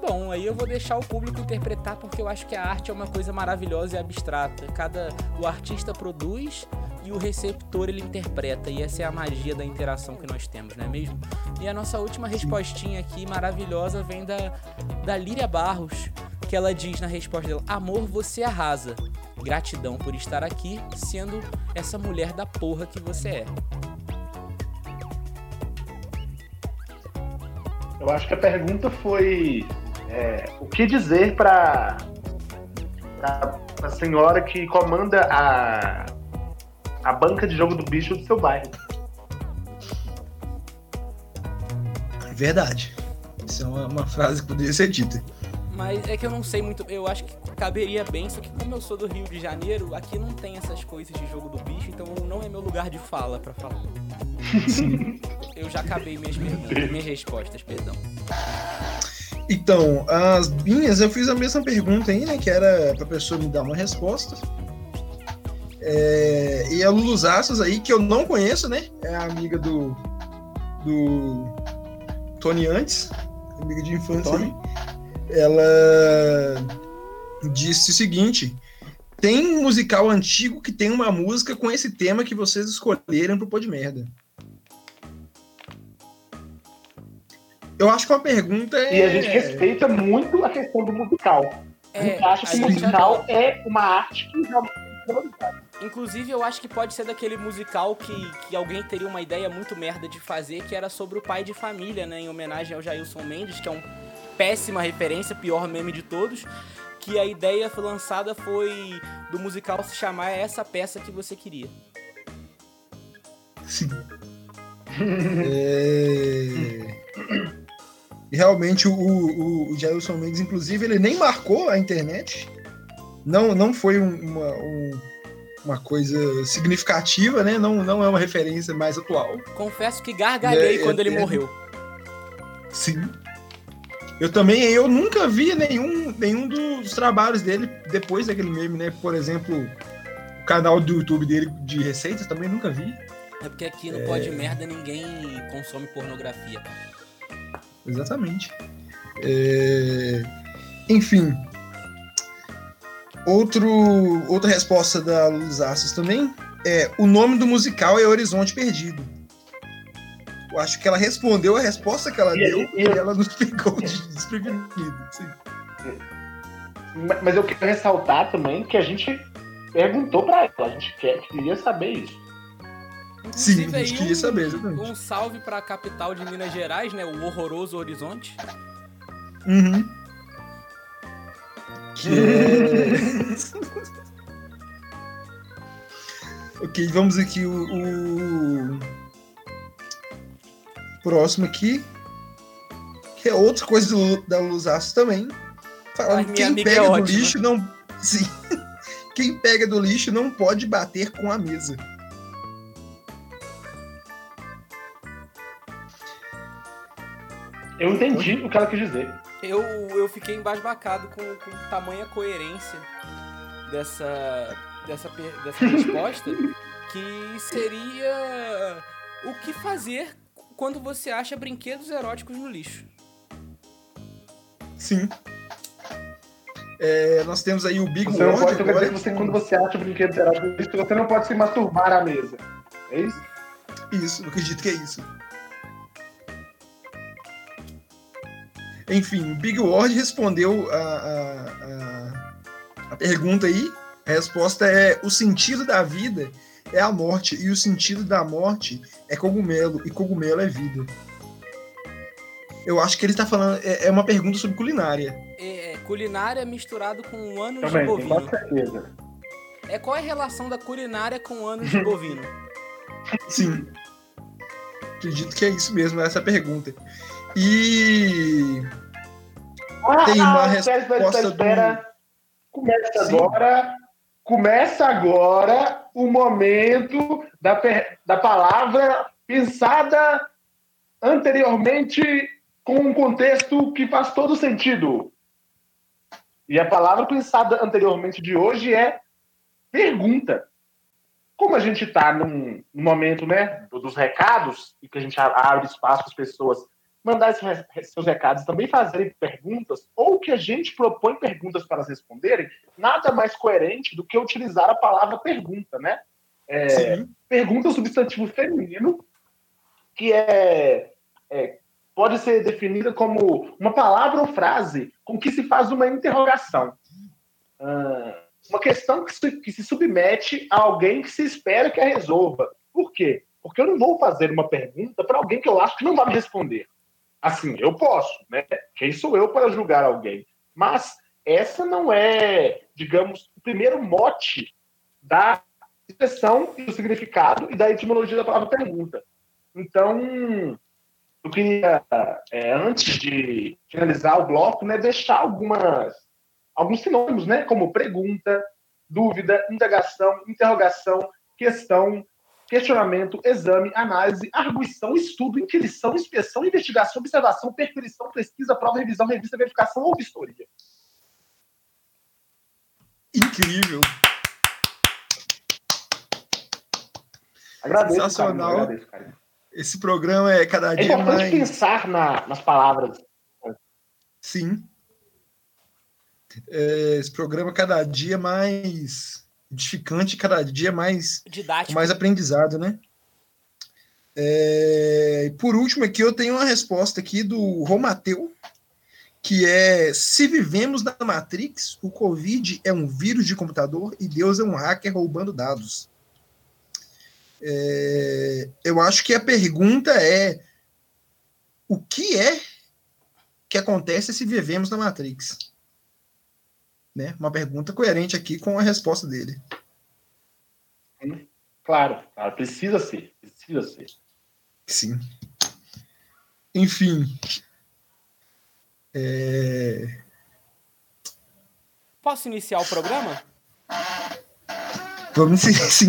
Bom. Aí eu vou deixar o público interpretar porque eu acho que a arte é uma coisa maravilhosa e abstrata. Cada o artista produz e o receptor ele interpreta e essa é a magia da interação que nós temos, não é mesmo? E a nossa última respostinha aqui maravilhosa vem da da Líria Barros, que ela diz na resposta dela: "Amor, você arrasa. Gratidão por estar aqui, sendo essa mulher da porra que você é." Eu acho que a pergunta foi é, o que dizer para a senhora que comanda a, a banca de jogo do bicho do seu bairro. Verdade. Isso é uma, uma frase que poderia ser dita. Mas é que eu não sei muito. Eu acho que caberia bem, só que como eu sou do Rio de Janeiro, aqui não tem essas coisas de jogo do bicho, então não é meu lugar de fala pra falar. eu já acabei minhas, perguntas, minhas respostas, perdão. Então, as minhas, eu fiz a mesma pergunta aí, né? Que era pra pessoa me dar uma resposta. É, e a Lulu aí, que eu não conheço, né? É amiga do. do. Tony Antes, amiga de infância Tony? aí. Ela disse o seguinte: tem um musical antigo que tem uma música com esse tema que vocês escolheram pro Pô de Merda. Eu acho que uma pergunta é. E a gente respeita muito a questão do musical. a gente acha que o É, musical é uma arte que realmente ser valorizada. Inclusive, eu acho que pode ser daquele musical que, que alguém teria uma ideia muito merda de fazer, que era sobre o pai de família, né? Em homenagem ao Jailson Mendes, que é um péssima referência, pior meme de todos. Que a ideia foi lançada foi do musical se chamar Essa Peça Que Você Queria. Sim. É... E realmente o, o, o Jailson Mendes, inclusive, ele nem marcou a internet. Não, não foi um- uma, um- uma coisa significativa, né? Não, não é uma referência mais atual. Confesso que gargalhei É, quando ele é, morreu. Sim. Eu também, eu nunca vi nenhum, nenhum dos trabalhos dele depois daquele meme, né? Por exemplo, o canal do YouTube dele de receitas também nunca vi. É porque aqui no Pode Merda ninguém consome pornografia. Exatamente. É, Enfim. Outro, outra resposta da Luz Assos também é o nome do musical é Horizonte Perdido. Eu acho que ela respondeu a resposta que ela E- deu e- ela nos pegou de desprevenido. Sim. Mas eu quero ressaltar também que a gente perguntou pra ela, a gente quer, queria saber isso. Sim, Inclusive, a gente aí queria saber, exatamente. Um salve pra capital de Minas Gerais, né? O horroroso Horizonte. Uhum. Que é... ok, vamos aqui o, o próximo aqui. Que é outra coisa do, da Luzaço também. Falando Ai, quem amiga pega é do ótima. lixo não. Sim. Quem pega do lixo não pode bater com a mesa. Eu entendi o que ela quis dizer. Eu, eu fiquei embasbacado com, com tamanha coerência dessa, dessa, dessa resposta, que seria o que fazer quando você acha brinquedos eróticos no lixo. Sim. É, nós temos aí o Big Você não World pode, então agora. você, quando você acha o brinquedo erótico, você não pode se masturbar à mesa. É isso? Isso, eu acredito que é isso. Enfim, o Big Word respondeu a, a, a, a pergunta aí. A resposta é: o sentido da vida é a morte, e o sentido da morte é cogumelo, e cogumelo é vida. Eu acho que ele está falando. É, é uma pergunta sobre culinária. É culinária misturado com anos de Também, tenho bovino. quase certeza. É qual é a relação da culinária com anos de bovino? Sim. Acredito que é isso mesmo, essa é pergunta. E. Tem uma Ah, espera, espera, resposta espera, espera. Começa Sim. agora. Começa agora o momento da, da palavra pensada anteriormente com um contexto que faz todo sentido. E a palavra pensada anteriormente de hoje é pergunta. Como a gente está num, num momento né, do- dos recados, e que a gente abre espaço para as pessoas mandar seus recados também fazerem perguntas, ou que a gente propõe perguntas para elas responderem, nada mais coerente do que utilizar a palavra pergunta, né? É, pergunta é um substantivo feminino que é, é- pode ser definida como uma palavra ou frase com que se faz uma interrogação. Ah, uma questão que se, que se submete a alguém que se espera que a resolva. Por quê? Porque eu não vou fazer uma pergunta para alguém que eu acho que não vai me responder. Assim, eu posso, né? Quem sou eu para julgar alguém? Mas essa não é, digamos, o primeiro mote da expressão e do significado e da etimologia da palavra pergunta. Então, eu queria, é, antes de finalizar o bloco, né, deixar algumas, alguns sinônimos, né, como pergunta, dúvida, indagação, interrogação, questão, questionamento, exame, análise, arguição, estudo, inquirição, inspeção, investigação, observação, perquisição, pesquisa, prova, revisão, revista, verificação ou vistoria. Incrível. Agradeço, Sensacional. Carinho, agradeço, carinho. Esse programa é cada É dia importante mais. pensar na- nas palavras. Sim. É, esse programa cada dia mais edificante, cada dia mais Didático. mais aprendizado, né? É, por último, aqui eu tenho uma resposta aqui do Romateu, que é: se vivemos na Matrix, o Covid é um vírus de computador e Deus é um hacker roubando dados. É, eu acho que a pergunta é: o que é que acontece se vivemos na Matrix? Né? Uma pergunta coerente aqui com a resposta dele. Claro, claro, precisa ser, precisa ser. Sim. Enfim. É, Posso iniciar o programa? Vamos sim. sim.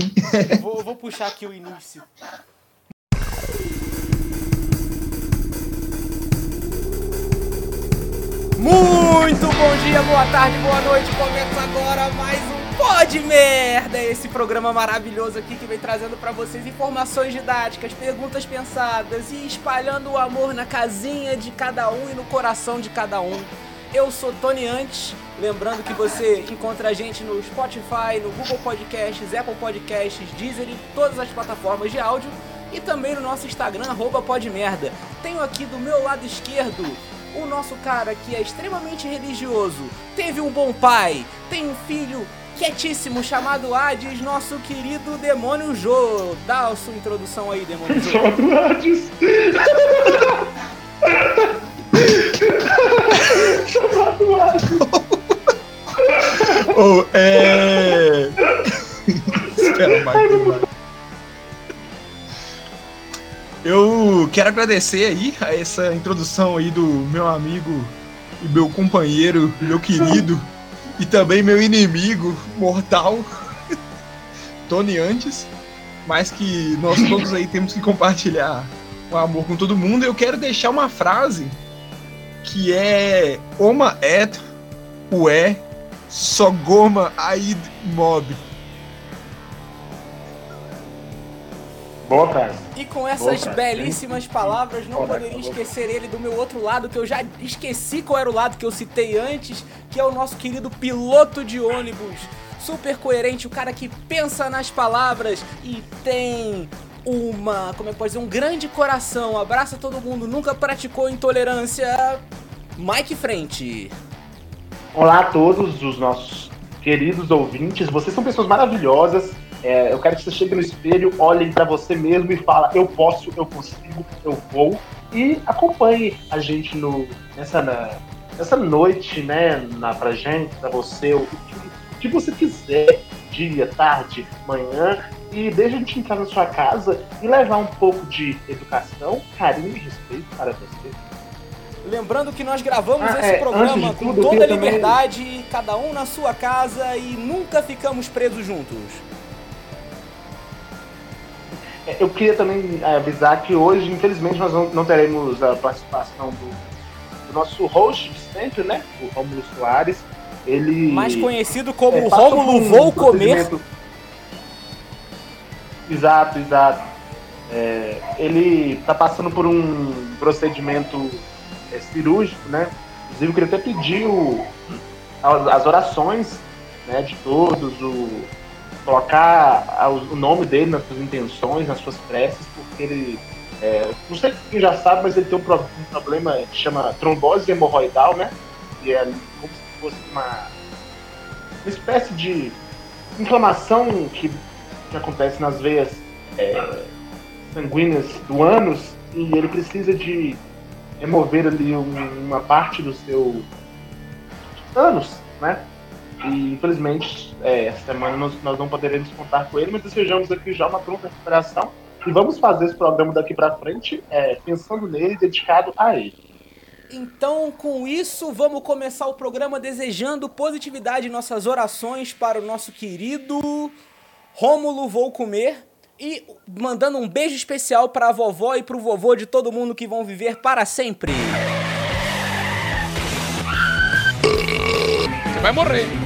Eu vou, eu vou puxar aqui o início. Muito bom dia, boa tarde, boa noite. Começa agora mais um Pod Merda, esse programa maravilhoso aqui que vem trazendo pra vocês informações didáticas, perguntas pensadas e espalhando o amor na casinha de cada um e no coração de cada um. Eu sou Tony Antes, lembrando que você encontra a gente no Spotify, no Google Podcasts, Apple Podcasts, Deezer e todas as plataformas de áudio e também no nosso Instagram, arroba podmerda. Tenho aqui do meu lado esquerdo o nosso cara que é extremamente religioso, teve um bom pai, tem um filho quietíssimo chamado Hades, nosso querido Demônio Jô. Dá a sua introdução aí, Demônio Jô. Chamado Hades. Chamado Hades. Oh, é... Espera, Michael, Quero agradecer aí a essa introdução aí do meu amigo e meu companheiro, meu querido e também meu inimigo mortal, Tony Antes. Mas que nós todos aí temos que compartilhar o amor com todo mundo. Eu quero deixar uma frase que é Oma et Ue Sogoma Aid Mob. Boa frase. E com essas Boa, belíssimas palavras, não Boa, poderia esquecer ele do meu outro lado, que eu já esqueci qual era o lado que eu citei antes, que é o nosso querido piloto de ônibus. Super coerente, o cara que pensa nas palavras e tem uma, como é que pode dizer, um grande coração, abraça todo mundo, nunca praticou intolerância. Mike Frente. Olá a todos os nossos queridos ouvintes. Vocês são pessoas maravilhosas. É, eu quero que você chegue no espelho, olhem pra você mesmo e fala: eu posso, eu consigo, eu vou. E acompanhe a gente no, nessa, na- nessa noite, né? Na, pra gente, pra você, o que, que você quiser, dia, tarde, manhã. E deixa a gente entrar na sua casa e levar um pouco de educação, carinho e respeito para você. Lembrando que nós gravamos Ah, esse é, programa com tudo, eu toda a queria também- liberdade, cada um na sua casa e nunca ficamos presos juntos. É, Eu queria também é, avisar que hoje, infelizmente, nós não, não teremos a participação do, do nosso host de sempre, né? O Rômulo Soares. Ele. Mais conhecido como é, passou Rômulo por um Vou Comer. Exato, exato. É, ele está passando por um procedimento é, cirúrgico, né? Inclusive, eu queria até pedir o- as orações né, de todos, o, colocar o nome dele nas suas intenções, nas suas preces, porque ele. é, não sei quem já sabe, mas ele tem um, pro- problema que chama trombose hemorroidal, né? Que é como se fosse uma, uma espécie de inflamação que, que acontece nas veias é, sanguíneas do ânus e ele precisa de remover ali um- uma parte do seu ânus, né? E infelizmente, é, essa semana nós, nós não poderemos contar com ele, mas desejamos aqui já uma pronta recuperação. E vamos fazer esse programa daqui pra frente é, pensando nele, dedicado a ele. Então, com isso, vamos começar o programa desejando positividade em nossas orações para o nosso querido Rômulo Vou Comer. E mandando um beijo especial para a vovó e pro vovô de todo mundo que vão viver para sempre. Você vai morrer.